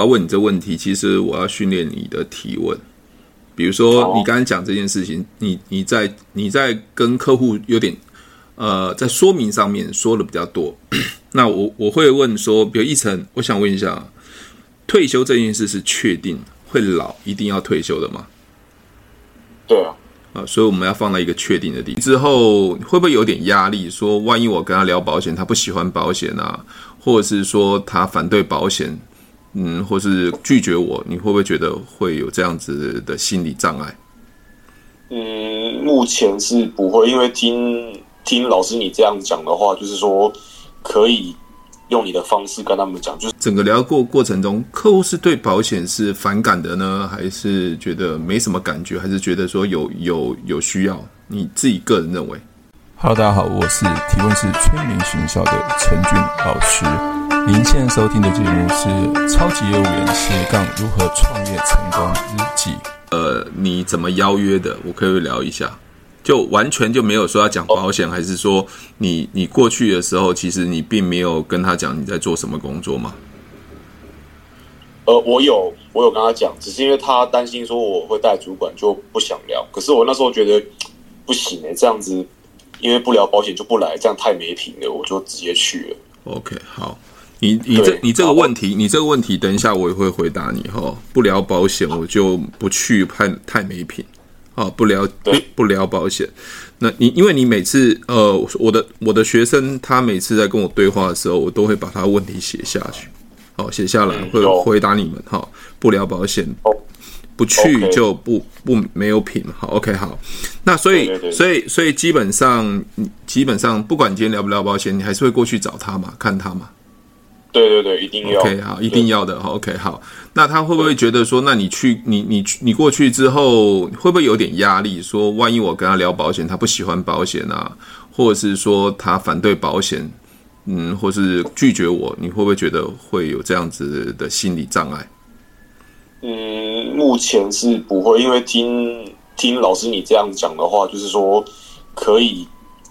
要问你这问题，其实我要训练你的提问。比如说，你刚才讲这件事情，你你在你在跟客户有点呃，在说明上面说的比较多。那我我会问说，比如一成，我想问一下，退休这件事是确定会老，一定要退休的吗？对啊。啊，所以我们要放在一个确定的地方。之后会不会有点压力？说万一我跟他聊保险，他不喜欢保险啊，或者是说他反对保险，嗯，或是拒绝我，你会不会觉得会有这样子的心理障碍？嗯，目前是不会，因为听听老师你这样讲的话，就是说可以。用你的方式跟他们讲，就是整个聊过过程中，客户是对保险是反感的呢，还是觉得没什么感觉，还是觉得说有有有需要？你自己个人认为？Hello，大家好，我是提问是催眠学校的陈俊老师。您现在收听的节目是《超级业务员斜杠如何创业成功日记》。呃，你怎么邀约的？我可以聊一下。就完全就没有说要讲保险，还是说你你过去的时候，其实你并没有跟他讲你在做什么工作吗？呃，我有我有跟他讲，只是因为他担心说我会带主管，就不想聊。可是我那时候觉得不行哎，这样子因为不聊保险就不来，这样太没品了，我就直接去了。OK，好，你你这你这个问题，你这个问题，等一下我也会回答你哈。不聊保险，我就不去，太太没品。哦，不聊不不聊保险，那你因为你每次呃，我的我的学生他每次在跟我对话的时候，我都会把他问题写下去，好写下来会回答你们哈。不聊保险，不去就不不没有品。好，OK 好。那所以所以所以基本上基本上不管今天聊不聊保险，你还是会过去找他嘛，看他嘛。对对对，一定要。OK 好，一定要的。，OK 好。那他会不会觉得说，那你去你你你过去之后，会不会有点压力？说万一我跟他聊保险，他不喜欢保险啊，或者是说他反对保险，嗯，或是拒绝我，你会不会觉得会有这样子的心理障碍？嗯，目前是不会，因为听听老师你这样讲的话，就是说可以。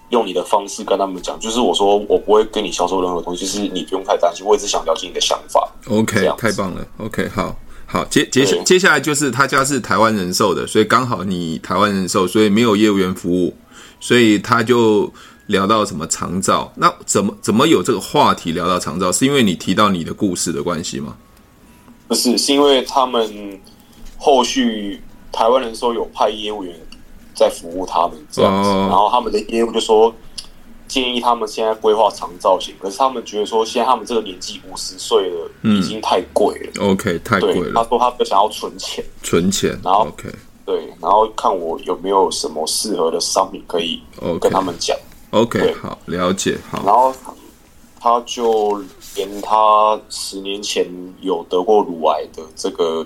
用你的方式跟他们讲，就是我说我不会跟你销售任何东西，就是你不用太担心，我也是想了解你的想法。OK，太棒了。OK，好，好，接接下接下来就是他家是台湾人寿的，所以刚好你台湾人寿，所以没有业务员服务，所以他就聊到什么长照，那怎么怎么有这个话题聊到长照？是因为你提到你的故事的关系吗？不是，是因为他们后续台湾人寿有派业务员。在服务他们这样子，然后他们的业务就说建议他们现在规划长造型，可是他们觉得说现在他们这个年纪五十岁了，已经太贵了。嗯、OK，太贵了。他说他不想要存钱，存钱。然后 OK，对，然后看我有没有什么适合的商品可以跟他们讲。OK，, 好，了解。好，然后他就连他十年前有得过乳癌的这个。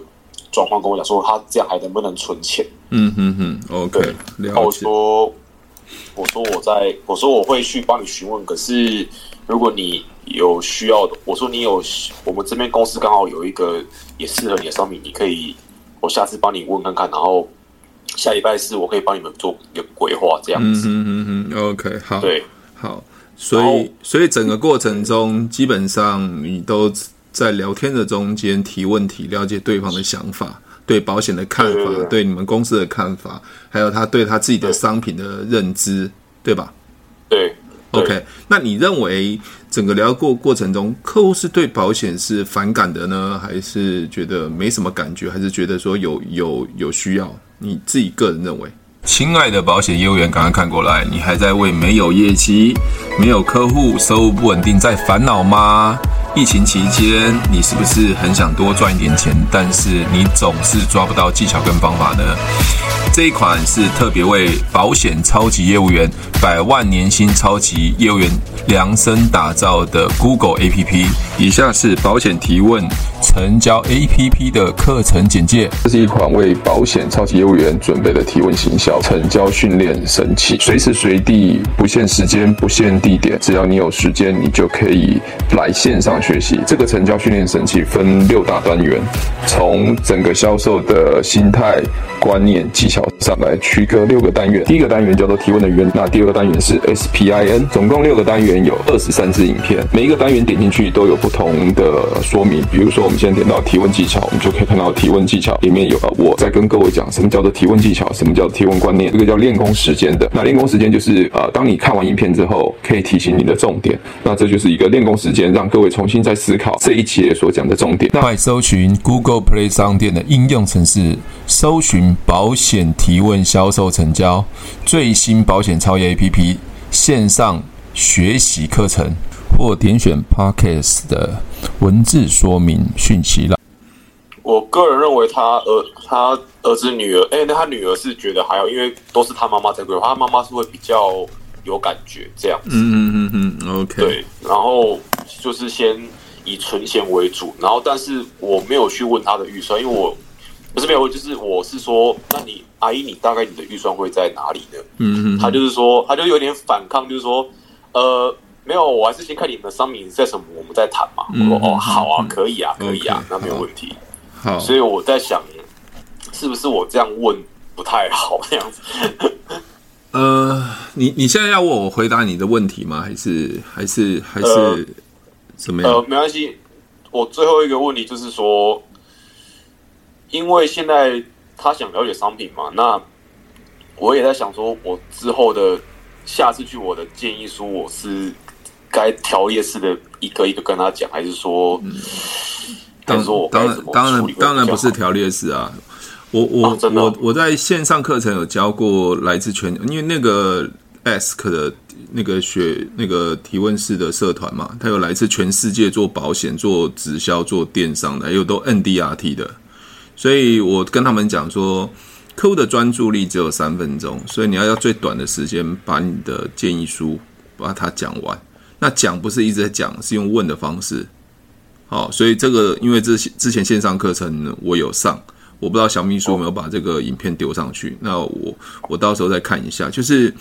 状况跟我讲说，他这样还能不能存钱？嗯哼哼，OK。然后我说，我说我在，我说我会去帮你询问。可是如果你有需要的，我说你有，我们这边公司刚好有一个也适合你的商品，你可以，我下次帮你问看看。然后下礼拜四我可以帮你们做一个规划，这样子。嗯哼哼哼，OK，好，对，好。所以，所以整个过程中，基本上你都。在聊天的中间提问题，了解对方的想法，对保险的看法，对，对，对，对你们公司的看法，还有他对他自己的商品的认知，对，对吧？对，对，OK。那你认为整个聊过过程中，客户是对保险是反感的呢，还是觉得没什么感觉，还是觉得说有有有需要？你自己个人认为？亲爱的保险业务员，赶快看过来，你还在为没有业绩、没有客户、收入不稳定在烦恼吗？疫情期间，你是不是很想多赚一点钱，但是你总是抓不到技巧跟方法呢？这一款是特别为保险超级业务员、百万年薪超级业务员量身打造的 Google APP。以下是保险提问成交 APP 的课程简介。这是一款为保险超级业务员准备的提问行销成交训练神器，随时随地，不限时间、不限地点，只要你有时间，你就可以来线上学习。这个成交训练神器分六大单元。从整个销售的心态、观念、技巧上来区隔六个单元。第一个单元叫做提问的原，那第二个单元是 SPIN，总共六个单元有二十三支影片，每一个单元点进去都有不同的说明。比如说，们现在点到提问技巧，我们就可以看到提问技巧里面有啊我在跟各位讲什么叫做提问技巧，什么叫提问观念，这个叫练功时间的。那练功时间就是呃，当你看完影片之后，可以提醒你的重点。那这就是一个练功时间，让各位重新再思考这一节所讲的重点。那快搜寻 Google Play 商店的应用程式，搜寻保险提问销售成交最新保险超业 APP 线上学习课程，或点选 Podcast 的文字说明讯息了。我个人认为他儿他儿子女儿，哎，那他女儿是觉得还好，因为都是他妈妈在规划，他妈妈是会比较有感觉这样子。嗯嗯嗯嗯，OK。对，然后就是先以存钱为主，然后但是我没有去问他的预算，因为我不是没有问，就是我是说，那你阿姨，你大概你的预算会在哪里呢？嗯嗯，他就是说，他就有点反抗，就是说，呃，没有，我还是先看你们的商品在什么，我们再谈嘛。我说哦，好啊，可以啊，可以啊，那没有问题。好，所以我在想，是不是我这样问不太好这样子？呃，你你现在要问我回答你的问题吗？还是还是还是怎么样？呃，没关系。我最后一个问题就是说，因为现在他想了解商品嘛，那我也在想说，我之后的下次去我的建议书，我是该调列式的一个一个跟他讲，还是说？嗯当当然当然当然不是调列式啊！我我、啊、我我在线上课程有教过来自全，因为那个 Ask 的那个学那个提问式的社团嘛，它有来自全世界做保险、做直销、做电商的，还有都 NDRT 的，所以我跟他们讲说，客户的专注力只有三分钟，所以你要要最短的时间把你的建议书把它讲完。那讲不是一直在讲，是用问的方式。好，所以这个因为之之前线上课程我有上，我不知道小秘书有没有把这个影片丢上去。那我我到时候再看一下。就是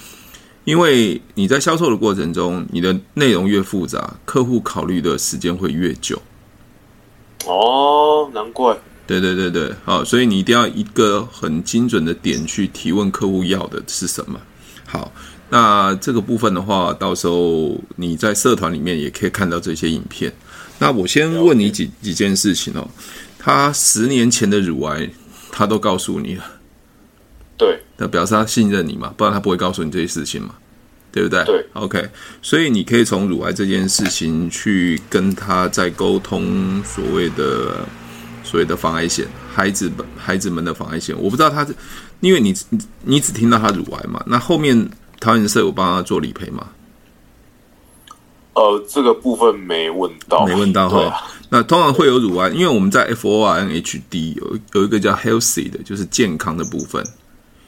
因为你在销售的过程中，你的内容越复杂，客户考虑的时间会越久。哦，难怪。对对对对，好，所以你一定要一个很精准的点去提问客户要的是什么。好，那这个部分的话，到时候你在社团里面也可以看到这些影片。那我先问你几几件事情哦。他十年前的乳癌，他都告诉你了，对，那表示他信任你嘛，不然他不会告诉你这些事情嘛，对不对？对，OK。所以你可以从乳癌这件事情去跟他在沟通所谓的所谓的防癌险，孩子们孩子们的防癌险。我不知道他是，因为你你你只听到他乳癌嘛，那后面桃园社有帮他做理赔吗？呃，这个部分没问到，没问到哈。啊、那通常会有乳癌，因为我们在 F O R N H D 有有一个叫 Healthy 的，就是健康的部分。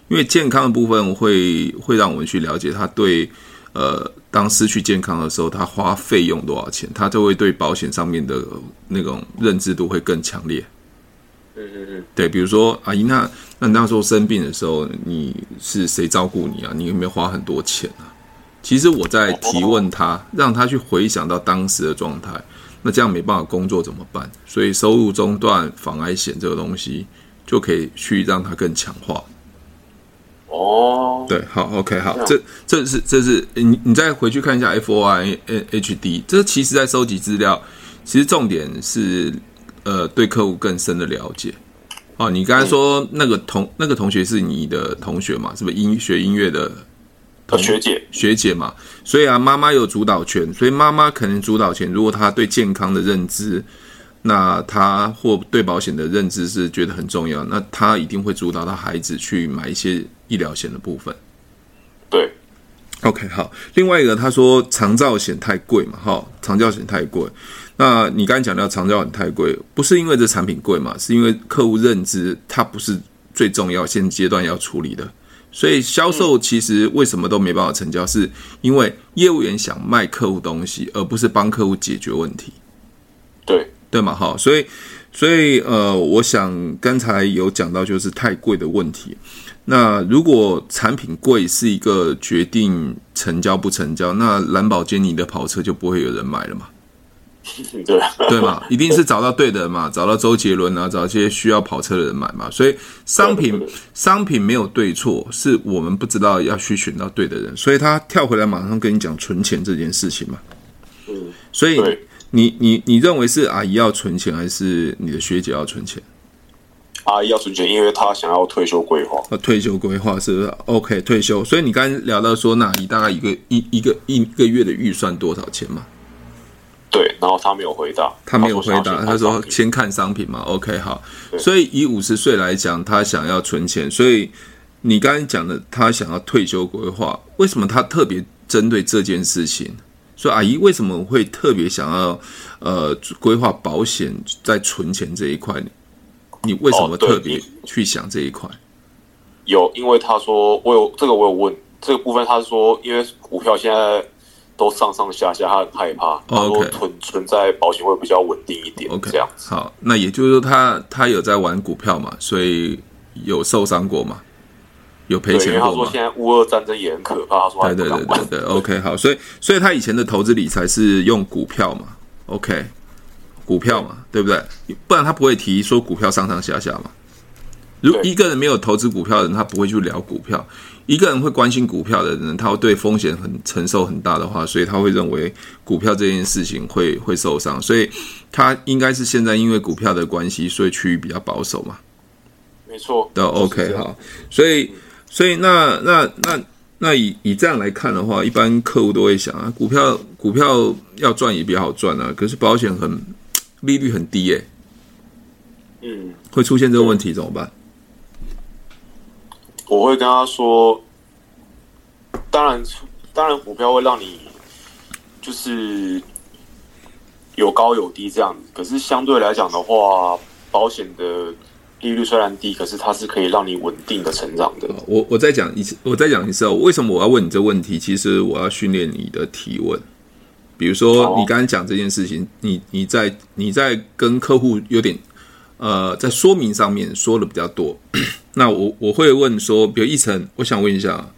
因为健康的部分会会让我们去了解他对呃，当失去健康的时候，他花费用多少钱，他就会对保险上面的那种认知度会更强烈。嗯嗯嗯，对，比如说阿姨，那那你那时候生病的时候，你是谁照顾你啊？你有没有花很多钱啊？其实我在提问他，让他去回想到当时的状态，那这样没办法工作怎么办？所以收入中断、防癌险这个东西就可以去让他更强化。哦，对，好，OK，好，这这是这是你你再回去看一下 FORMHD，这其实在收集资料，其实重点是呃对客户更深的了解。哦，你刚才说那个同那个同学是你的同学嘛？是不是音学音乐的？学姐，学姐嘛，所以啊，妈妈有主导权，所以妈妈可能主导权。如果她对健康的认知，那她或对保险的认知是觉得很重要，那她一定会主导她孩子去买一些医疗险的部分。对，OK，好。另外一个，他说长照险太贵嘛，哈，长照险太贵。那你刚才讲到长照很太贵，不是因为这产品贵嘛，是因为客户认知它不是最重要现阶段要处理的。所以销售其实为什么都没办法成交，是因为业务员想卖客户东西，而不是帮客户解决问题。对对嘛，好，所以所以呃，我想刚才有讲到就是太贵的问题。那如果产品贵是一个决定成交不成交，那蓝宝坚尼的跑车就不会有人买了嘛？对对嘛，一定是找到对的人嘛，找到周杰伦啊，找一些需要跑车的人买嘛。所以商品商品没有对错，是我们不知道要去选到对的人。所以他跳回来马上跟你讲存钱这件事情嘛。嗯，所以你你你认为是阿姨要存钱，还是你的学姐要存钱？阿姨要存钱，因为她想要退休规划。退休规划是不是？OK，退休。所以你刚才聊到说，那你大概一个一一个一个月的预算多少钱嘛？对，然后他没有回答，他没有回答，他说先看商品嘛。OK，好。所以以五十岁来讲，他想要存钱，所以你刚才讲的，他想要退休规划，为什么他特别针对这件事情？所以阿姨为什么会特别想要呃规划保险在存钱这一块？你为什么特别去想这一块？有，因为他说我有这个，我有问这个部分，他说因为股票现在。都上上下下，他很害怕。OK，存存在保险会比较稳定一点。OK，这样子。好，那也就是说他，他他有在玩股票嘛，所以有受伤过嘛，有赔钱过吗？他说现在乌俄战争也很可怕。他说他对对对对对，OK，好，所以所以他以前的投资理财是用股票嘛？OK，股票嘛，对不对？不然他不会提说股票上上下下嘛。如一个人没有投资股票的人，他不会去聊股票。一个人会关心股票的人，他会对风险很承受很大的话，所以他会认为股票这件事情会会受伤，所以他应该是现在因为股票的关系，所以趋于比较保守嘛。没错。对，OK，好，所以所以那那那那以以这样来看的话，一般客户都会想啊，股票股票要赚也比较好赚啊，可是保险很利率很低耶，嗯，会出现这个问题怎么办？我会跟他说，当然，当然，股票会让你就是有高有低这样子。可是相对来讲的话，保险的利率虽然低，可是它是可以让你稳定的成长的。我我再讲一次，我再讲一次哦。为什么我要问你这问题？其实我要训练你的提问。比如说，你刚才讲这件事情，你你在你在跟客户有点呃，在说明上面说的比较多。那我我会问说，比如奕成，我想问一下，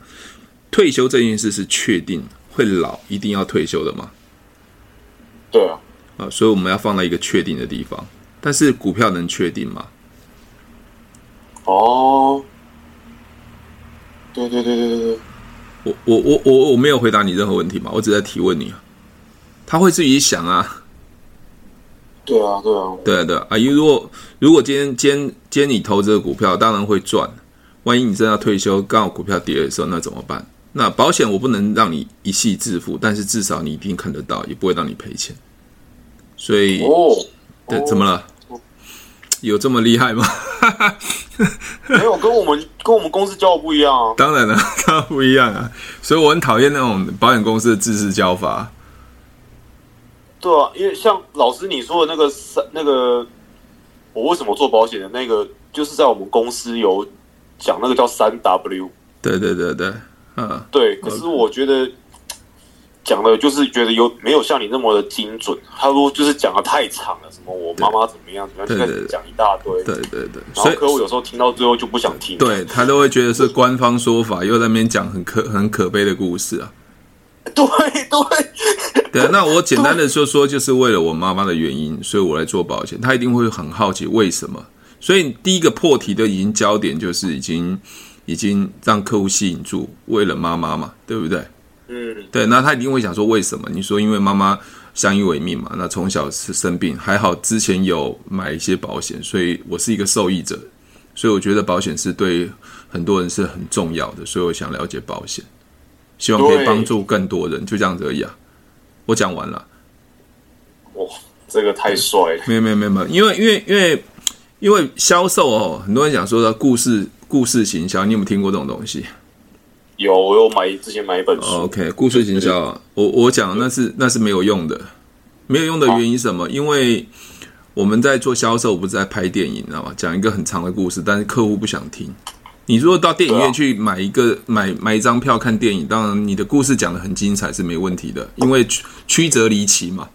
退休这件事是确定会老，一定要退休的吗？对啊，啊，所以我们要放在一个确定的地方。但是股票能确定吗？哦，对对对对对对，我我我我我没有回答你任何问题嘛，我只在提问你啊。他会自己想啊。对啊，对啊，对啊，对啊，因为，如果如果今天今天今天你投资的股票，当然会赚。万一你真的要退休，刚好股票跌的时候，那怎么办？那保险我不能让你一夕致富，但是至少你一定看得到，也不会让你赔钱。所以，哦，对，怎么了？有这么厉害吗？没有，跟我们跟我们公司教的不一样啊。当然了，当然不一样啊。所以我很讨厌那种保险公司的知识教法。对啊，因为像老师你说的那个三那个，我为什么做保险的那个，就是在我们公司有讲那个叫三 W。对对对对，嗯，对。可是我觉得讲的就是觉得有没有像你那么的精准？他说就是讲的太长了，什么我妈妈怎么样怎么样，就开始讲一大堆。对对对，然后客户有时候听到最后就不想听，对他都会觉得是官方说法，又在那边讲很可很可悲的故事啊。对对 对，那我简单的说说，就是为了我妈妈的原因，所以我来做保险。她一定会很好奇为什么。所以第一个破题的已经焦点就是已经已经让客户吸引住，为了妈妈嘛，对不对？嗯，对。那他一定会想说为什么？你说因为妈妈相依为命嘛，那从小是生病，还好之前有买一些保险，所以我是一个受益者。所以我觉得保险是对很多人是很重要的，所以我想了解保险。希望可以帮助更多人，就这样子而已啊！我讲完了。哇，这个太帅了！没有没有没有没有，因为因为因为因为销售哦，很多人讲说的故事故事行销，你有没有听过这种东西？有，我有买之前买一本书。OK，故事行销，我我讲那是那是没有用的，没有用的原因什么？啊、因为我们在做销售，不是在拍电影，知道吗？讲一个很长的故事，但是客户不想听。你如果到电影院去买一个、啊、买买一张票看电影，当然你的故事讲的很精彩是没问题的，因为曲曲折离奇嘛，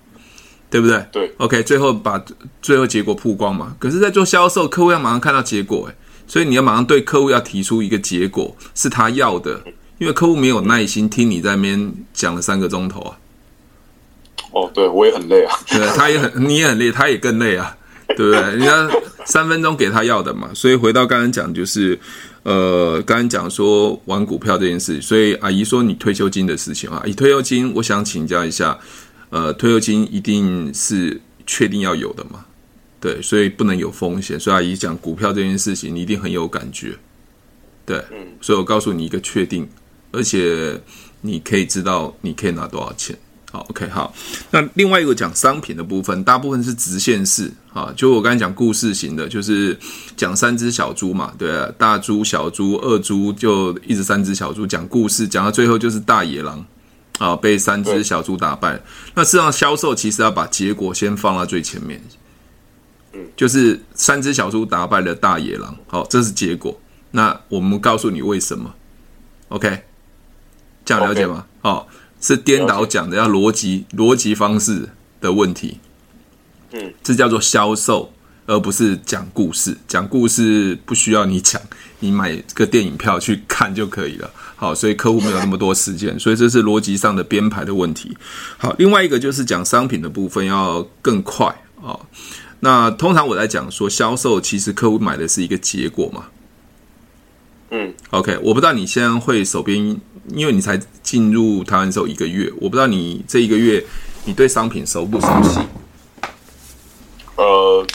对不对？对，OK，最后把最后结果曝光嘛。可是，在做销售，客户要马上看到结果，诶，所以你要马上对客户要提出一个结果是他要的，因为客户没有耐心听你在那边讲了三个钟头啊。哦，对我也很累啊。对，他也很，你也很累，他也更累啊，对不对？人家三分钟给他要的嘛。所以回到刚刚讲，就是呃，刚刚讲说玩股票这件事。所以阿姨说你退休金的事情啊，以退休金，我想请教一下，呃，退休金一定是确定要有的嘛？对，所以不能有风险。所以阿姨讲股票这件事情，你一定很有感觉。对，嗯，所以我告诉你一个确定，而且你可以知道你可以拿多少钱。好，OK，好。那另外一个讲商品的部分，大部分是直线式啊，就我刚才讲故事型的，就是讲三只小猪嘛，对啊，大猪、小猪、二猪，就一直三只小猪讲故事，讲到最后就是大野狼啊，被三只小猪打败。那事实上销售其实要把结果先放到最前面，嗯，就是三只小猪打败了大野狼，好，这是结果。那我们告诉你为什么？OK，这样了解吗？好。是颠倒讲的，要逻辑逻辑方式的问题。嗯，这叫做销售，而不是讲故事。讲故事不需要你讲，你买个电影票去看就可以了。好，所以客户没有那么多时间，所以这是逻辑上的编排的问题。好，另外一个就是讲商品的部分要更快啊。那通常我在讲说销售，其实客户买的是一个结果嘛。嗯，OK，我不知道你现在会手边。因为你才进入台湾的时候一个月，我不知道你这一个月你对商品熟不熟悉？呃，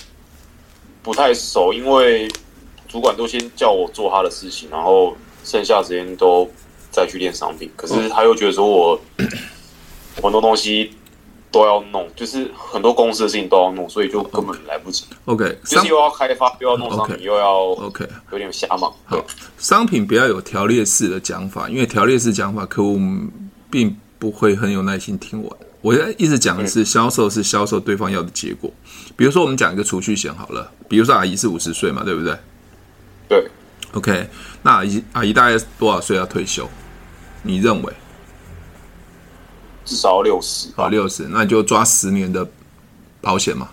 不太熟，因为主管都先叫我做他的事情，然后剩下时间都再去练商品。可是他又觉得说我 很多东西。都要弄，就是很多公司的事情都要弄，所以就根本来不及。OK，就是又要开发，又要弄商品，又要 OK，有点瞎忙。好，商品不要有条列式的讲法，因为条列式讲法客户并不会很有耐心听完。我一直讲的是销售是销售对方要的结果。比如说我们讲一个储蓄险好了，比如说阿姨是五十岁嘛，对不对？对。OK，那阿姨阿姨大概多少岁要退休？你认为？至少六十，好六十，那你就抓十年的保险嘛，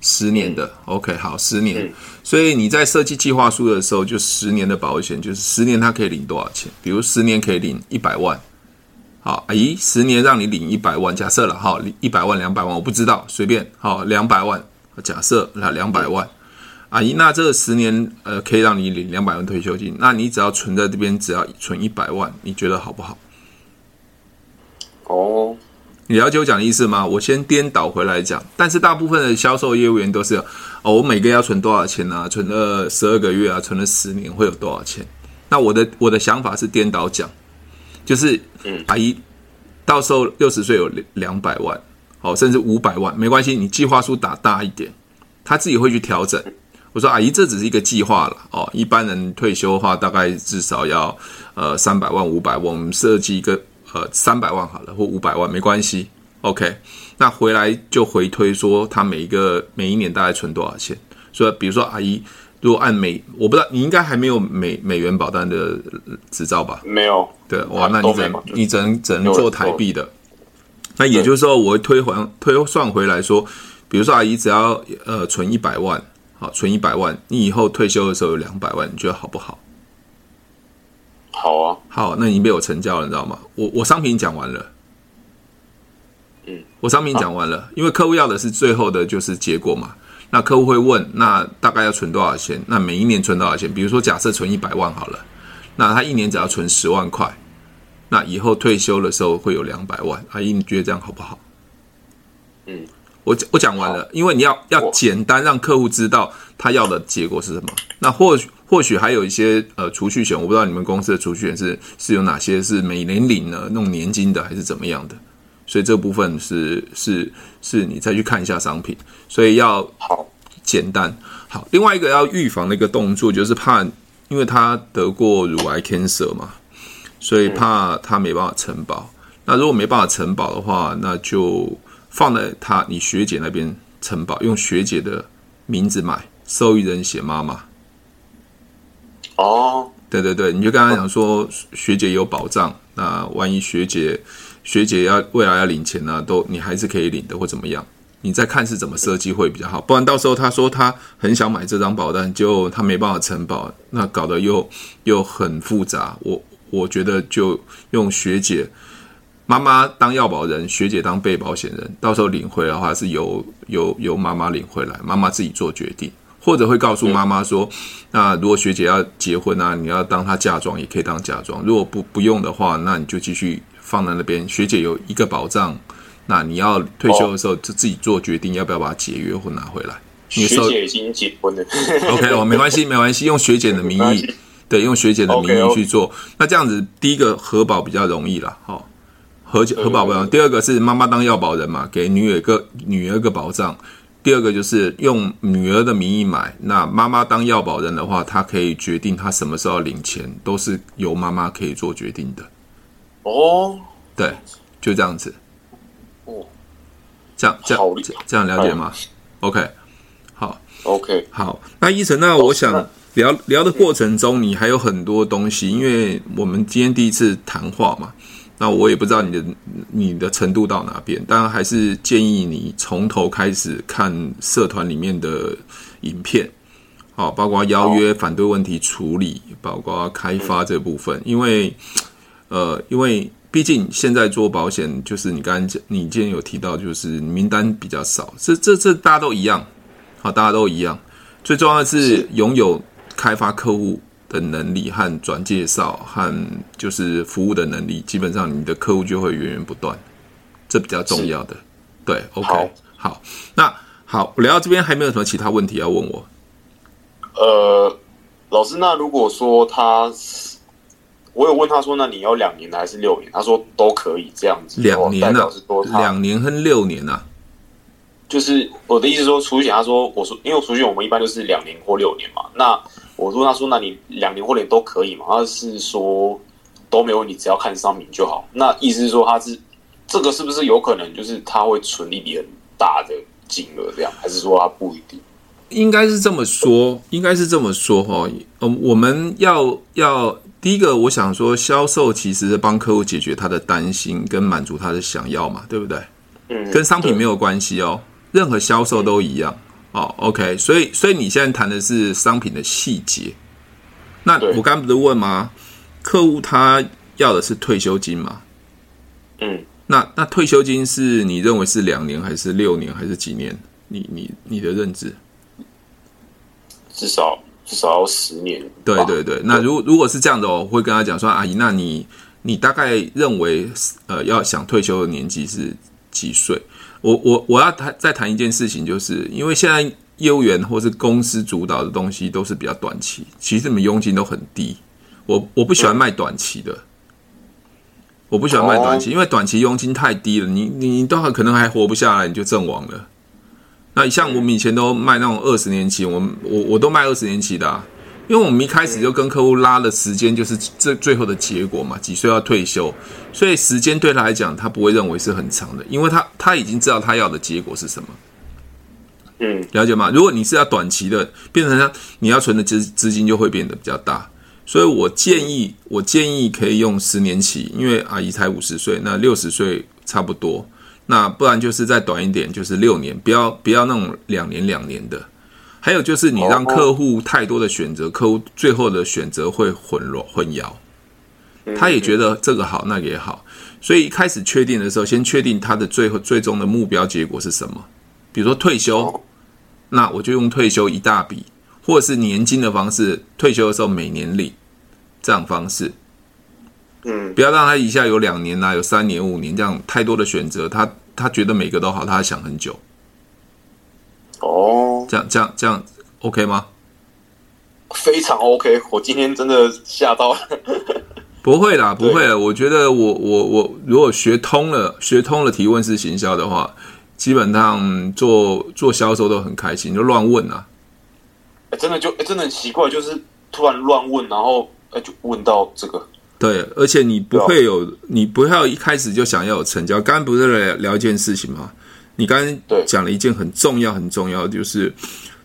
十年的、嗯、，OK，好，十年、嗯。所以你在设计计划书的时候，就十年的保险，就是十年它可以领多少钱？比如十年可以领一百万，好，阿姨，十年让你领一百万，假设了，哈，一百万、两百万，我不知道，随便，好，两百万，假设那两百万，阿姨，那这十年呃可以让你领两百万退休金，那你只要存在这边，只要存一百万，你觉得好不好？哦，你了解我讲的意思吗？我先颠倒回来讲，但是大部分的销售业务员都是哦，我每个月要存多少钱啊？存了十二个月啊，存了十年会有多少钱？那我的我的想法是颠倒讲，就是阿姨到时候六十岁有两百万，哦，甚至五百万，没关系，你计划书打大一点，他自己会去调整。我说阿姨，这只是一个计划了哦，一般人退休的话，大概至少要呃三百万、五百万，我们设计一个。呃，三百万好了，或五百万没关系，OK。那回来就回推说，他每一个每一年大概存多少钱？所以，比如说阿姨，如果按美，我不知道你应该还没有美美元保单的执照吧？没有。对，哇，那你只能你只能只能做台币的。那也就是说，我会推还推算回来说，比如说阿姨只要呃存一百万，好，存一百万，你以后退休的时候有两百万，你觉得好不好？好啊，好，那已经被我成交了，你知道吗？我我商品讲完了，嗯，我商品讲完了，因为客户要的是最后的就是结果嘛。那客户会问，那大概要存多少钱？那每一年存多少钱？比如说，假设存一百万好了，那他一年只要存十万块，那以后退休的时候会有两百万。阿姨，你觉得这样好不好？嗯，我我讲完了，因为你要要简单让客户知道他要的结果是什么。那或许。或许还有一些呃储蓄险，我不知道你们公司的储蓄险是是有哪些是每年领的那种年金的，还是怎么样的？所以这部分是是是你再去看一下商品，所以要好简单好。另外一个要预防的一个动作就是怕，因为他得过乳癌 cancer 嘛，所以怕他没办法承保。那如果没办法承保的话，那就放在他你学姐那边承保，用学姐的名字买，受益人写妈妈。哦，对对对，你就跟他讲说，学姐有保障，那万一学姐学姐要未来要领钱呢，都你还是可以领的，或怎么样？你再看是怎么设计会比较好，不然到时候他说他很想买这张保单，就他没办法承保，那搞得又又很复杂。我我觉得就用学姐妈妈当要保人，学姐当被保险人，到时候领回来的话是由由由妈妈领回来，妈妈自己做决定，或者会告诉妈妈说，那如果学姐要结婚啊，你要当她嫁妆也可以当嫁妆，如果不不用的话，那你就继续放在那边，学姐有一个保障，那你要退休的时候就自己做决定，要不要把它解约或拿回来。学姐已经结婚了，OK 哦，没关系 没关系，用学姐的名义，对，用学姐的名义去做，那这样子第一个核保比较容易啦，好。核核保不了。第二个是妈妈当要保人嘛，给女儿个女儿个保障。第二个就是用女儿的名义买，那妈妈当要保人的话，她可以决定她什么时候领钱，都是由妈妈可以做决定的。哦，对，就这样子。哦，这样这样这样了解吗？OK，好，OK，好。那依晨，那我想聊聊的过程中，你还有很多东西，因为我们今天第一次谈话嘛。那我也不知道你的你的程度到哪边，当然还是建议你从头开始看社团里面的影片，好，包括邀约、反对问题处理，包括开发这部分，因为呃，因为毕竟现在做保险，就是你刚刚，你今天有提到，就是名单比较少，这这这大家都一样，好，大家都一样，最重要的是。拥有开发客户的能力和转介绍和就是服务的能力，基本上你的客户就会源源不断，这比较重要的。对，OK，好，好，那好，我聊到这边还没有什么其他问题要问我？呃，老师，那如果说他，我有问他说，那你要两年的还是六年？他说都可以这样子。两年呢？两年和六年啊？就是我的意思说，储蓄险，他说，我说，因为储蓄险我们一般都是两年或六年嘛，那。我说：“他说，那你两年或年都可以嘛？他是说都没有问题，只要看商品就好。那意思是说，他是这个是不是有可能，就是他会存一笔很大的金额这样，还是说他不一定？应该是这么说，应该是这么说哈。嗯，我们要要第一个，我想说，销售其实是帮客户解决他的担心跟满足他的想要嘛，对不对？嗯，跟商品没有关系哦，任何销售都一样。”哦，OK，所以所以你现在谈的是商品的细节。那我刚刚不是问吗？客户他要的是退休金嘛？嗯，那那退休金是你认为是两年还是六年还是几年？你你你的认知？至少至少要十年。对对对，那如果如果是这样的，哦我会跟他讲说，阿姨，那你你大概认为呃要想退休的年纪是几岁？我我我要谈再谈一件事情，就是因为现在业务员或是公司主导的东西都是比较短期，其实你们佣金都很低。我我不喜欢卖短期的，我不喜欢卖短期，因为短期佣金太低了，你你都可能还活不下来，你就阵亡了。那像我们以前都卖那种二十年期，我们我我都卖二十年期的啊。因为我们一开始就跟客户拉的时间就是这最后的结果嘛，几岁要退休，所以时间对他来讲，他不会认为是很长的，因为他他已经知道他要的结果是什么。嗯，了解吗？如果你是要短期的，变成他你要存的资资金就会变得比较大，所以我建议我建议可以用十年期，因为阿姨才五十岁，那六十岁差不多，那不然就是再短一点，就是六年，不要不要那种两年两年的。还有就是，你让客户太多的选择，客户最后的选择会混乱混淆。他也觉得这个好，那个也好，所以一开始确定的时候，先确定他的最后最终的目标结果是什么。比如说退休，那我就用退休一大笔，或者是年金的方式，退休的时候每年领这样方式。嗯，不要让他一下有两年啊，有三年、五年这样太多的选择，他他觉得每个都好，他想很久。哦，这样这样这样 OK 吗？非常 OK，我今天真的吓到了。不会啦，不会啦。我觉得我我我如果学通了，学通了提问式行销的话，基本上做做销售都很开心，就乱问啊。欸、真的就、欸、真的很奇怪，就是突然乱问，然后哎、欸、就问到这个。对，而且你不会有，你不要一开始就想要有成交。刚刚不是聊聊一件事情吗？你刚刚讲了一件很重要、很重要的，就是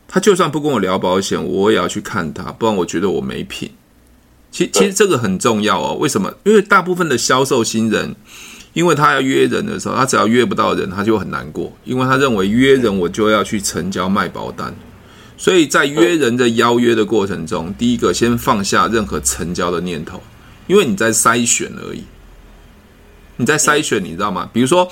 他就算不跟我聊保险，我也要去看他，不然我觉得我没品。其其实这个很重要哦。为什么？因为大部分的销售新人，因为他要约人的时候，他只要约不到人，他就很难过，因为他认为约人我就要去成交卖保单。所以在约人的邀约的过程中，第一个先放下任何成交的念头，因为你在筛选而已。你在筛选，你知道吗？比如说，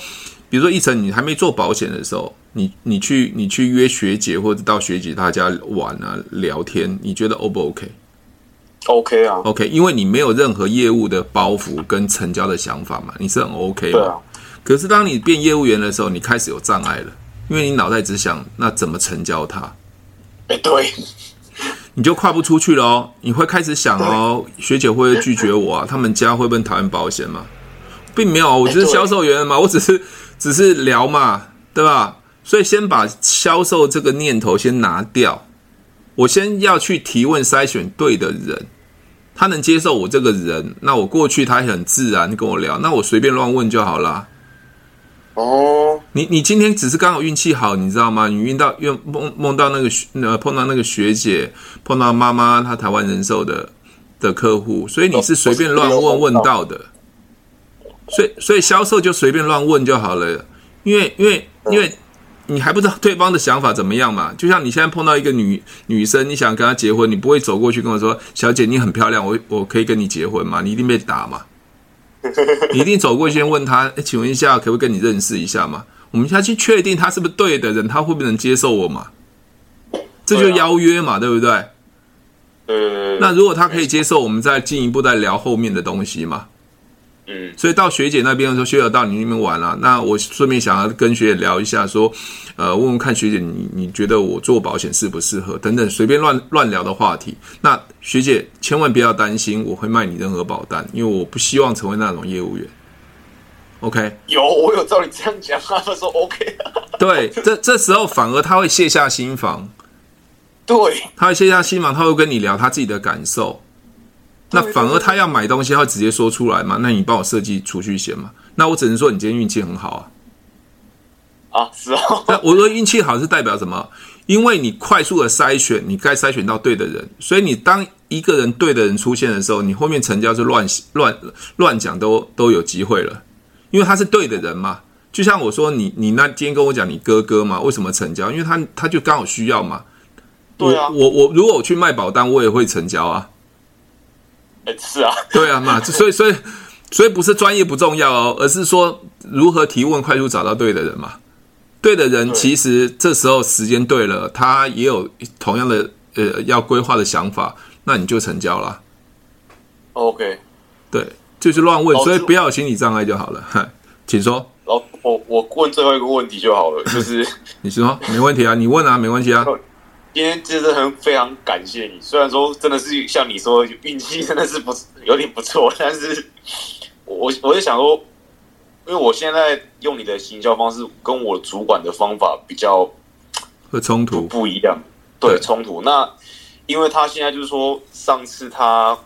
比如说一成，你还没做保险的时候，你你去你去约学姐或者到学姐她家玩啊聊天，你觉得 O 不 OK？OK 啊，OK，因为你没有任何业务的包袱跟成交的想法嘛，你是很 OK 嘛。对啊。可是当你变业务员的时候，你开始有障碍了，因为你脑袋只想那怎么成交他。哎，对。你就跨不出去了哦，你会开始想哦，学姐会不会拒绝我啊？他们家会不会讨厌保险嘛？并没有，我只是销售员嘛，我只是只是聊嘛，对吧？所以先把销售这个念头先拿掉，我先要去提问筛选对的人，他能接受我这个人，那我过去他很自然跟我聊，那我随便乱问就好了。哦，你你今天只是刚好运气好，你知道吗？你遇到梦梦到那个呃碰到那个学姐，碰到妈妈，她台湾人寿的的客户，所以你是随便乱问问到的，所以所以销售就随便乱问就好了，因为因为因为你还不知道对方的想法怎么样嘛。就像你现在碰到一个女女生，你想跟她结婚，你不会走过去跟我说：“小姐，你很漂亮，我我可以跟你结婚吗？”你一定被打嘛。你一定走过去先问他，诶，请问一下，可不可以跟你认识一下嘛？我们先去确定他是不是对的人，他会不会能接受我嘛？这就邀约嘛，对不对？呃，那如果他可以接受，我们再进一步再聊后面的东西嘛。嗯，所以到学姐那边的时候，学姐到你那边玩了，啊，那我顺便想要跟学姐聊一下，说，呃，问问看学姐你你觉得我做保险适不适合等等，随便乱乱聊的话题。那学姐千万不要担心，我会卖你任何保单，因为我不希望成为那种业务员。OK，有我有照你这样讲，他说 OK。对，这这时候反而他会卸下心防，对，他会卸下心防，他会跟你聊他自己的感受。那反而他要买东西，他会直接说出来嘛？那你帮我设计储蓄险嘛？那我只能说你今天运气很好啊。啊，是哦。那我说运气好是代表什么？因为你快速的筛选，你该筛选到对的人，所以你当一个人对的人出现的时候，你后面成交是乱乱乱讲都都有机会了，因为他是对的人嘛。就像我说你你那今天跟我讲你哥哥嘛，为什么成交？因为他他就刚好需要嘛。对啊。我我如果我去卖保单，我也会成交啊。是啊，对啊嘛，所以所以所以不是专业不重要哦，而是说如何提问，快速找到对的人嘛。对的人，其实这时候时间对了，他也有同样的呃要规划的想法，那你就成交了。OK，对，就是乱问，所以不要有心理障碍就好了。哈，请说。我我问最后一个问题就好了，就是 你说没问题啊，你问啊，没关系啊。今天真的很非常感谢你，虽然说真的是像你说运气 真的是不有点不错，但是我我就想说，因为我现在用你的行销方式跟我主管的方法比较会冲突不一样，对冲突。那因为他现在就是说，上次他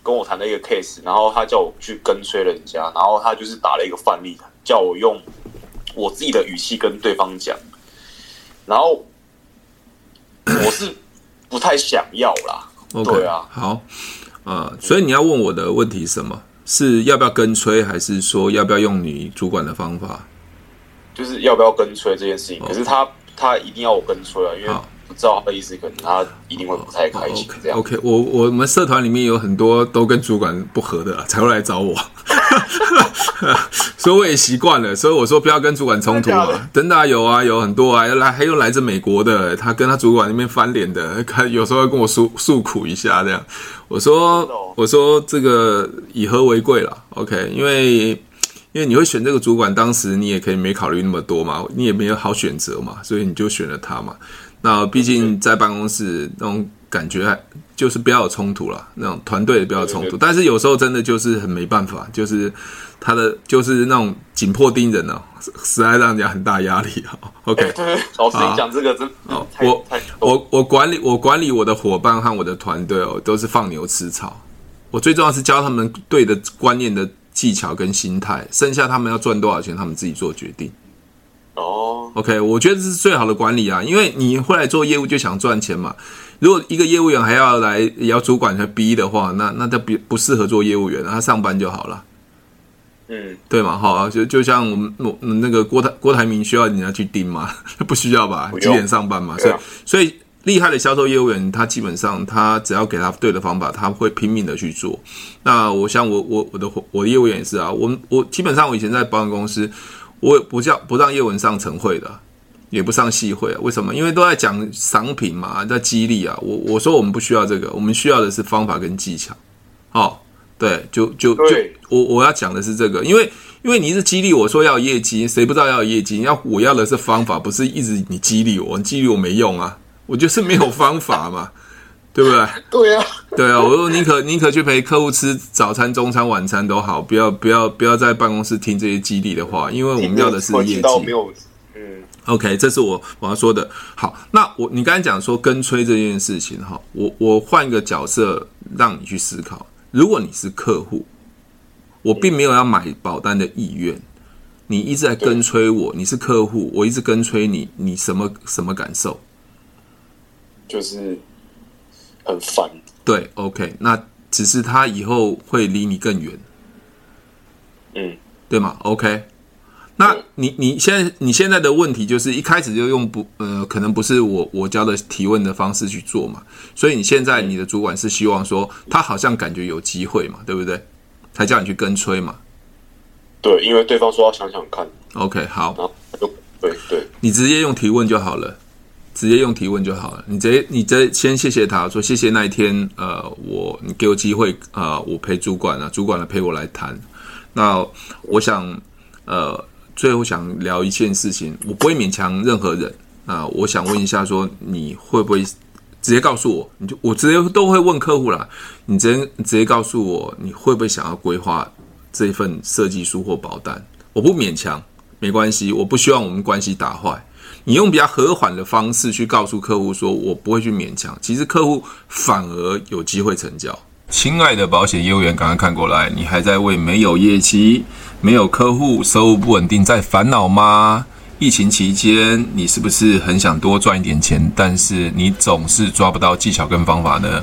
跟我谈了一个 case，然后他叫我去跟催人家，然后他就是打了一个范例，叫我用我自己的语气跟对方讲，然后。我是不太想要啦。对啊，好，呃，所以你要问我的问题是什么？是要不要跟催，还是说要不要用你主管的方法？就是要不要跟催这件事情。哦、可是他他一定要我跟催啊，因为。不知道他的意思，可能他一定会不太开心。这样 OK，, okay 我我们社团里面有很多都跟主管不合的，才会来找我，所以我也习惯了。所以我说不要跟主管冲突嘛。真的有啊，有很多啊，来还有来自美国的，他跟他主管那边翻脸的，他 有时候要跟我诉诉苦一下这样。我说我说这个以和为贵了，OK，因为因为你会选这个主管，当时你也可以没考虑那么多嘛，你也没有好选择嘛，所以你就选了他嘛。那毕竟在办公室那种感觉，就是不要有冲突了，那种团队也不要冲突。但是有时候真的就是很没办法，就是他的就是那种紧迫盯人哦，实在让人家很大压力哦。OK，对，老师你讲这个真哦，我我我管理我管理我的伙伴和我的团队哦，都是放牛吃草。我最重要是教他们对的观念的技巧跟心态，剩下他们要赚多少钱，他们自己做决定。哦、oh.，OK，我觉得这是最好的管理啊，因为你会来做业务就想赚钱嘛。如果一个业务员还要来也要主管来逼的话，那那他不不适合做业务员，他上班就好了。嗯，对嘛，好啊，就就像我们我那个郭台郭台铭需要人家去盯吗？不需要吧？几点上班嘛？所以所以厉害的销售业务员，他基本上他只要给他对的方法，他会拼命的去做。那我像我我我的我的业务员也是啊，我我基本上我以前在保险公司，我不叫不让叶文上晨会的，也不上系会啊。为什么？因为都在讲赏品嘛，在激励啊。我我说我们不需要这个，我们需要的是方法跟技巧。哦，对，就就就我我要讲的是这个，因为因为你一直激励我说要业绩，谁不知道要业绩？要我要的是方法，不是一直你激励我，你激励我没用啊。我就是没有方法嘛，对不对？对啊，对啊。我说宁可宁可去陪客户吃早餐、中餐、晚餐都好，不要不要不要在办公室听这些激励的话，因为我们要的是业绩。嗯，OK，这是我我要说的。好，那我你刚才讲说跟催这件事情哈，我我换一个角色让你去思考。如果你是客户，我并没有要买保单的意愿，你一直在跟催我，你是客户，我一直跟催你，你什么什么感受？就是很烦，对，OK，那只是他以后会离你更远，嗯，对吗？OK，那你你现在你现在的问题就是一开始就用不呃，可能不是我我教的提问的方式去做嘛，所以你现在你的主管是希望说他好像感觉有机会嘛，对不对？才叫你去跟催嘛，对，因为对方说要想想看，OK，好，对对，对。你直接用提问就好了。直接用提问就好了。你直接，你直接先谢谢他，说谢谢那一天，呃，我你给我机会，啊、呃，我陪主管啊，主管来陪我来谈。那我想，呃，最后想聊一件事情，我不会勉强任何人啊、我想问一下，说你会不会直接告诉我？你就我直接都会问客户啦。你直接直接告诉我，你会不会想要规划这一份设计书或保单？我不勉强，没关系，我不希望我们关系打坏。你用比较和缓的方式去告诉客户说：“我不会去勉强。”其实客户反而有机会成交。亲爱的保险业务员，赶快看过来！你还在为没有业绩、没有客户、收入不稳定在烦恼吗？疫情期间，你是不是很想多赚一点钱，但是你总是抓不到技巧跟方法呢？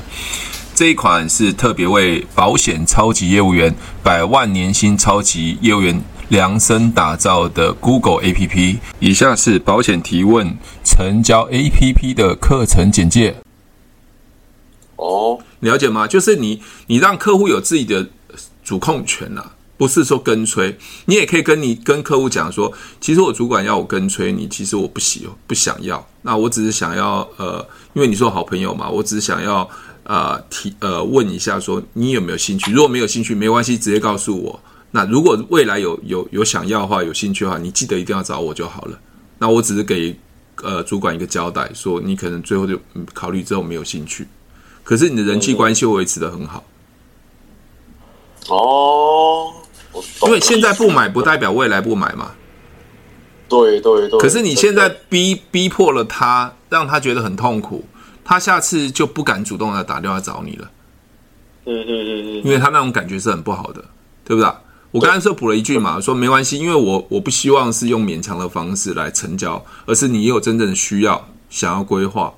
这一款是特别为保险超级业务员、百万年薪超级业务员。量身打造的 Google APP，以下是保险提问成交 APP 的课程简介。哦，了解吗？就是你，你让客户有自己的主控权呐、啊，不是说跟催。你也可以跟你跟客户讲说，其实我主管要我跟催你，其实我不喜不想要。那我只是想要呃，因为你是我好朋友嘛，我只是想要呃提呃问一下说你有没有兴趣？如果没有兴趣，没关系，直接告诉我。那如果未来有有有想要的话，有兴趣的话，你记得一定要找我就好了。那我只是给呃主管一个交代，说你可能最后就考虑之后没有兴趣，可是你的人际关系会维持的很好。哦，因为现在不买不代表未来不买嘛。对对对。可是你现在逼逼迫了他，让他觉得很痛苦，他下次就不敢主动来打电话找你了。嗯嗯嗯嗯。因为他那种感觉是很不好的，对不对？我刚才说补了一句嘛，说没关系，因为我我不希望是用勉强的方式来成交，而是你有真正的需要，想要规划，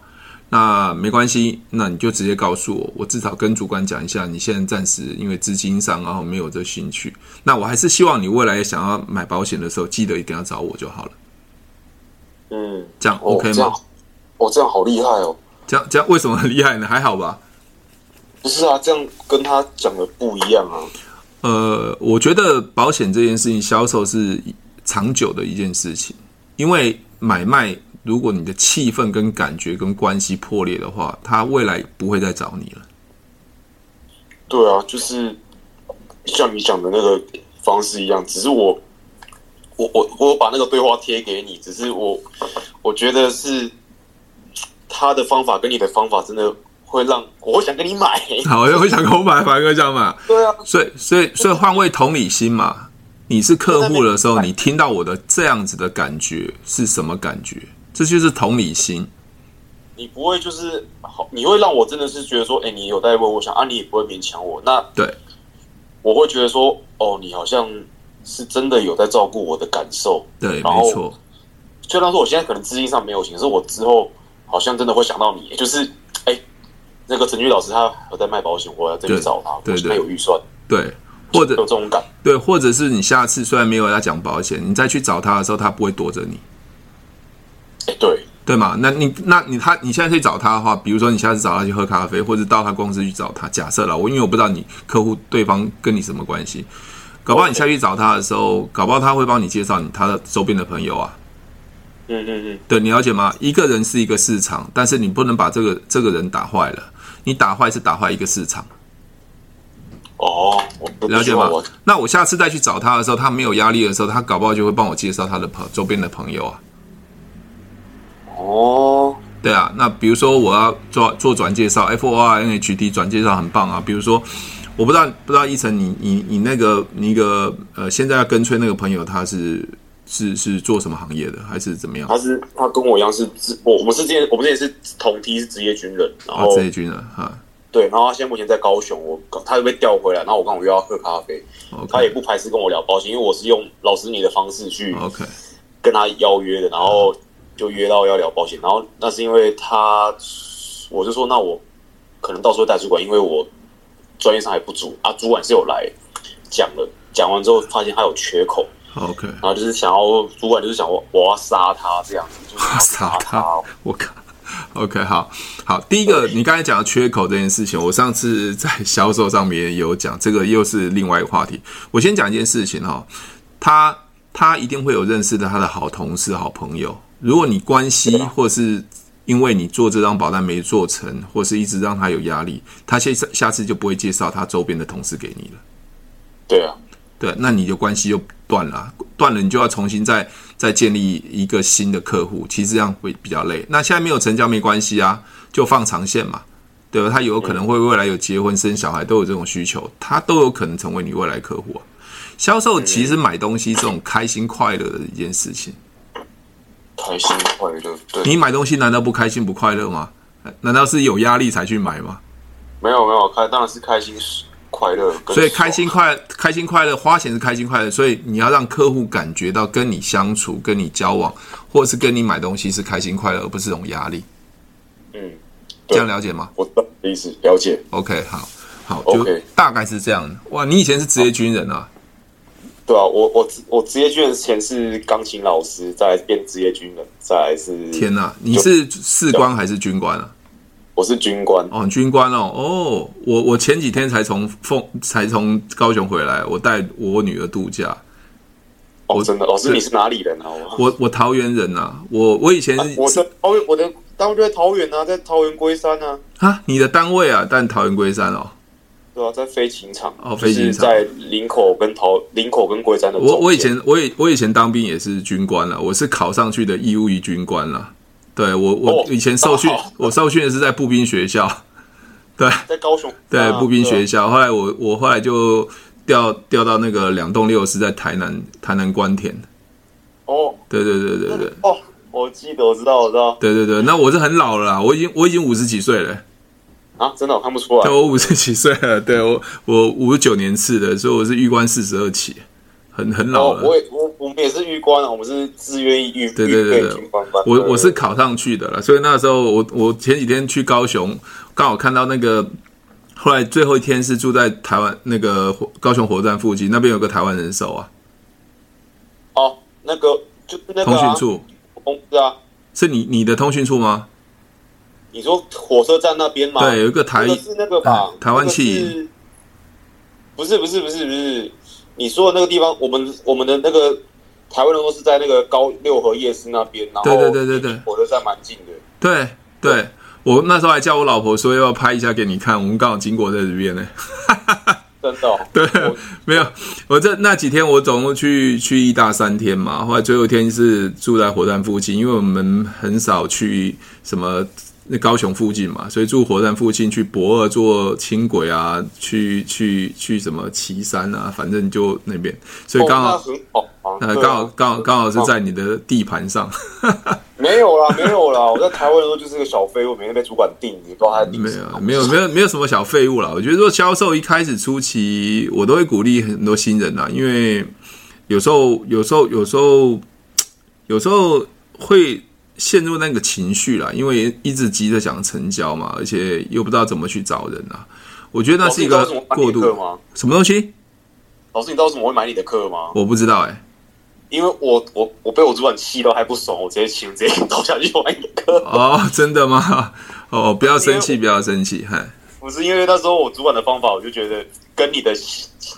那没关系，那你就直接告诉我，我至少跟主管讲一下，你现在暂时因为资金上然后没有这兴趣，那我还是希望你未来想要买保险的时候，记得一定要找我就好了。嗯，这样 OK 吗？哦，这样好厉害哦！这样这样为什么很厉害呢？还好吧？不是啊，这样跟他讲的不一样啊。呃，我觉得保险这件事情，销售是长久的一件事情，因为买卖，如果你的气氛跟感觉跟关系破裂的话，他未来不会再找你了。对啊，就是像你讲的那个方式一样，只是我，我我我把那个对话贴给你，只是我我觉得是他的方法跟你的方法真的。会让我会想跟你买，好，又会想跟我买，反哥这样嘛？对啊，所以所以所以换位同理心嘛，你是客户的时候，你听到我的这样子的感觉是什么感觉？这就是同理心。你不会就是好，你会让我真的是觉得说，哎，你有在为我想啊，你也不会勉强我。那对，我会觉得说，哦，你好像是真的有在照顾我的感受。对，没错。虽然说我现在可能资金上没有钱，可是我之后好像真的会想到你，就是。那个陈俊老师他有在卖保险，我要再去找他，对对，他有预算，对，或者有这种感，对，或者是你下次虽然没有要讲保险，你再去找他的时候，他不会躲着你。哎，对对嘛？那你那你他你现在去找他的话，比如说你下次找他去喝咖啡，或者到他公司去找他。假设了我，因为我不知道你客户对方跟你什么关系，搞不好你下去找他的时候，搞不好他会帮你介绍你他的周边的朋友啊。嗯嗯嗯，对，你了解吗？一个人是一个市场，但是你不能把这个这个人打坏了，你打坏是打坏一个市场。哦，了解吗？那我下次再去找他的时候，他没有压力的时候，他搞不好就会帮我介绍他的朋周边的朋友啊。哦，对啊，那比如说我要做做转介绍，F O R N H T 转介绍很棒啊。比如说，我不知道不知道一晨，你你你那个你一个呃，现在要跟催那个朋友，他是是是做什么行业的，还是怎么样？他是他跟我一样是职，我我们是之前我们之前是同梯是职业军人，然后职业军人哈。对，然后他现在目前在高雄，我他就被调回来，然后我刚好又要喝咖啡.他也不排斥跟我聊保险，因为我是用老师你的方式去跟他邀约的，然后。就约到要聊保险，然后那是因为他，我就说那我可能到时候带主管，因为我专业上还不足啊。主管是有来讲了，讲完之后发现他有缺口，OK，然后就是想要主管就是想我我要杀他这样子，就是 杀他，我靠，OK，好好，第一个你刚才讲的缺口这件事情，我上次在销售上面也有讲，这个又是另外一个话题。我先讲一件事情哈，他他一定会有认识的他的好同事、好朋友。如果你关系，或是因为你做这张保单没做成，或是一直让他有压力，他下下次就不会介绍他周边的同事给你了。对啊，对，那你就关系就断了，断了你就要重新再再建立一个新的客户，其实这样会比较累。那现在没有成交没关系啊，就放长线嘛，对吧？他有可能会未来有结婚生小孩都有这种需求，他都有可能成为你未来客户啊。销售其实买东西这种开心快乐的一件事情。开心快乐，对。你买东西难道不开心不快乐吗？难道是有压力才去买吗？没有没有，开当然是开心快乐。所以开心快开心快乐，花钱是开心快乐。所以你要让客户感觉到跟你相处、跟你交往，或者是跟你买东西是开心快乐，而不是这种压力。嗯，这样了解吗？我的意思了解。OK，好，好，就大概是这样。哇，你以前是职业军人啊？对啊，我我我职业军人前是钢琴老师，再来变职业军人，再来是天哪！你是士官还是军官啊？我是军官哦，军官哦哦，我我前几天才从凤才从高雄回来，我带我女儿度假。哦，真的，老师你是哪里人啊？我我桃园人啊，我我以前我的桃园，我的单位就在桃园啊，在桃园龟山啊。啊，你的单位啊，但桃园龟山哦。对啊，在飞禽场哦，飞禽场在林口跟桃林口跟龟山的。我我以前我以我以前当兵也是军官了，我是考上去的义务役军官了。对我我以前受训，哦，我受训的是在步兵学校。对，在高雄。对，啊，步兵学校。后来我我后来就调调到那个两栋六，是在台南台南关田。哦，对对对对对。哦，我记得，我知道，我知道。对对对，那我是很老了啦，我已经我已经五十几岁了。啊，真的我看不出来。对，我五十几岁了，对我我五十九年次的，所以我是玉官四十二期，很很老了。哦、我我我们也是预官啊，我们是自愿预对对对对，我我是考上去的了，所以那时候我我前几天去高雄，刚好看到那个，后来最后一天是住在台湾那个高雄火车站附近，那边有个台湾人寿啊。哦，那个就是那个、啊、通讯处，公司啊，是你你的通讯处吗？你说火车站那边吗？对，有一个台，那个、是那个吧？台湾企，不是不是不是不是，你说的那个地方，我们我们的那个台湾人都是在那个高六合夜市那边，然后对对对对对，火车站蛮近的。对对，我那时候还叫我老婆说要，要拍一下给你看，我们刚好经过在这边呢。真的、哦？对，没有，我这那几天我总共去去义大三天嘛，后来最后一天是住在火车站附近，因为我们很少去什么。那高雄附近嘛，所以住火车站附近，去博二坐轻轨啊，去去去什么旗山啊，反正就那边，所以刚好，那刚好刚好刚好是在你的地盘上。没有啦，没有啦，我在台湾的时候就是个小废物，每天被主管定，你不知道他定没有没有没有没有什么小废物啦。我觉得说销售一开始初期，我都会鼓励很多新人呐，因为有时候有时候有时候 有时候会。陷入那个情绪了，因为一直急着想成交嘛，而且又不知道怎么去找人啊。我觉得那是一个过渡。什么东西？老师，你知道为什么会买你的课吗？我不知道哎、欸。因为我我我被我主管气到还不爽，我直接请直接倒下去玩一个。哦，真的吗？哦，不要生气，不要生气，嗨。不是因为那时候我主管的方法，我就觉得跟你的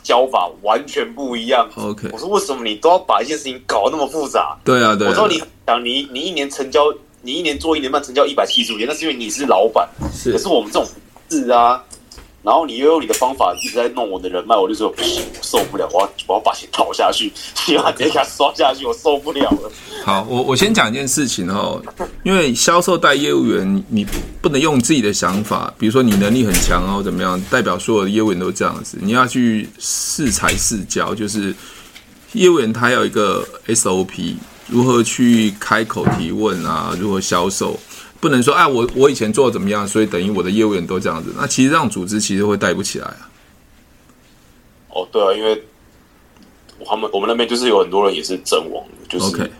教法完全不一样。OK，我说为什么你都要把一件事情搞那么复杂？对啊，对啊。我说你想你你一年成交，你一年做一年半成交一百七十五件，那是因为你是老板。是，可是我们这种是啊。然后你又用你的方法一直在弄我的人脉，我就说不行，我受不了，我要我要把钱倒下去，先把这卡刷下去，我受不了了。好，我我先讲一件事情哦，因为销售带业务员，你不能用自己的想法，比如说你能力很强哦，怎么样，代表所有的业务员都这样子，你要去适才适教，就是业务员他有一个 SOP，如何去开口提问啊，如何销售。不能说哎，我我以前做的怎么样，所以等于我的业务员都这样子。那其实这样组织其实会带不起来啊。哦，对啊，因为他们我们那边就是有很多人也是阵亡的，就是 OK。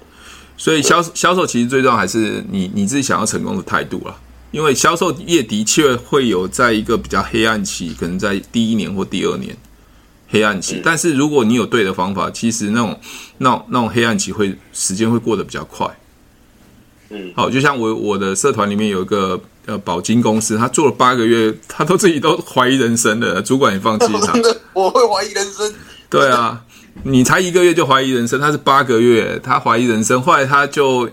所以销销售其实最重要还是你你自己想要成功的态度啊。因为销售业的确会有在一个比较黑暗期，可能在第一年或第二年黑暗期。嗯、但是如果你有对的方法，其实那种那种那种黑暗期会时间会过得比较快。嗯，好，就像我我的社团里面有一个呃保金公司，他做了八个月，他都自己都怀疑人生了，主管也放弃他。真的，我会怀疑人生。对啊，你才一个月就怀疑人生，他是八个月，他怀疑人生，后来他就。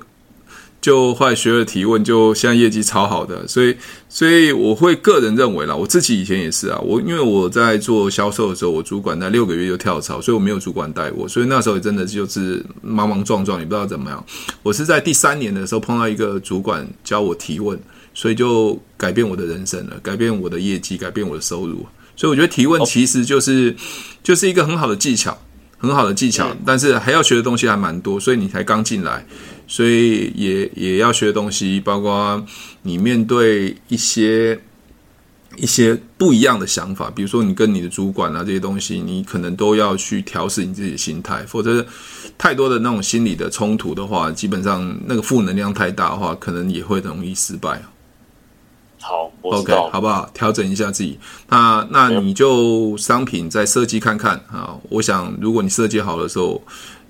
就后来学了提问，就现在业绩超好的，所以所以我会个人认为啦，我自己以前也是啊，我因为我在做销售的时候，我主管在六个月就跳槽，所以我没有主管带我，所以那时候也真的就是莽莽撞撞，也不知道怎么样。我是在第三年的时候碰到一个主管教我提问，所以就改变我的人生了，改变我的业绩，改变我的收入。所以我觉得提问其实就是就是一个很好的技巧，很好的技巧，但是还要学的东西还蛮多，所以你才刚进来。所以也也要学东西，包括你面对一些一些不一样的想法，比如说你跟你的主管啊这些东西，你可能都要去调试你自己的心态，否则太多的那种心理的冲突的话，基本上那个负能量太大的话，可能也会容易失败。好，OK，好不好？调整一下自己。那那你就商品再设计看看啊。我想，如果你设计好的时候。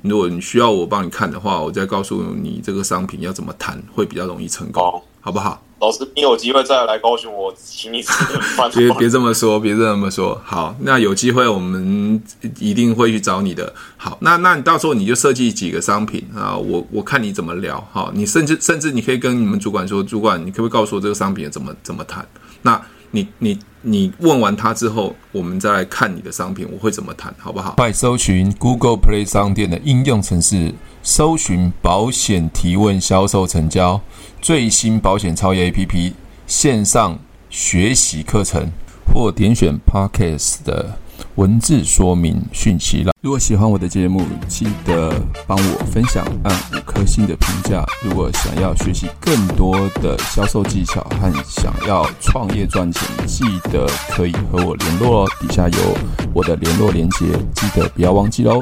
如果你需要我帮你看的话，我再告诉你这个商品要怎么谈会比较容易成功，好，好不好？老师，你有机会再来高雄，我请你吃饭。别别这么说，别这么说。好，那有机会我们一定会去找你的。好，那那你到时候你就设计几个商品啊，我我看你怎么聊。好，你甚至甚至你可以跟你们主管说，主管，你可不可以告诉我这个商品怎么怎么谈？那。你你你问完他之后，我们再来看你的商品，我会怎么谈，好不好？快搜寻 Google Play 商店的应用程式，搜寻保险提问销售成交最新保险超越 APP 线上学习课程，或点选 Podcast 的。文字说明讯息了。如果喜欢我的节目，记得帮我分享，按五颗星的评价。如果想要学习更多的销售技巧和想要创业赚钱，记得可以和我联络哦。底下有我的联络连接，记得不要忘记哦。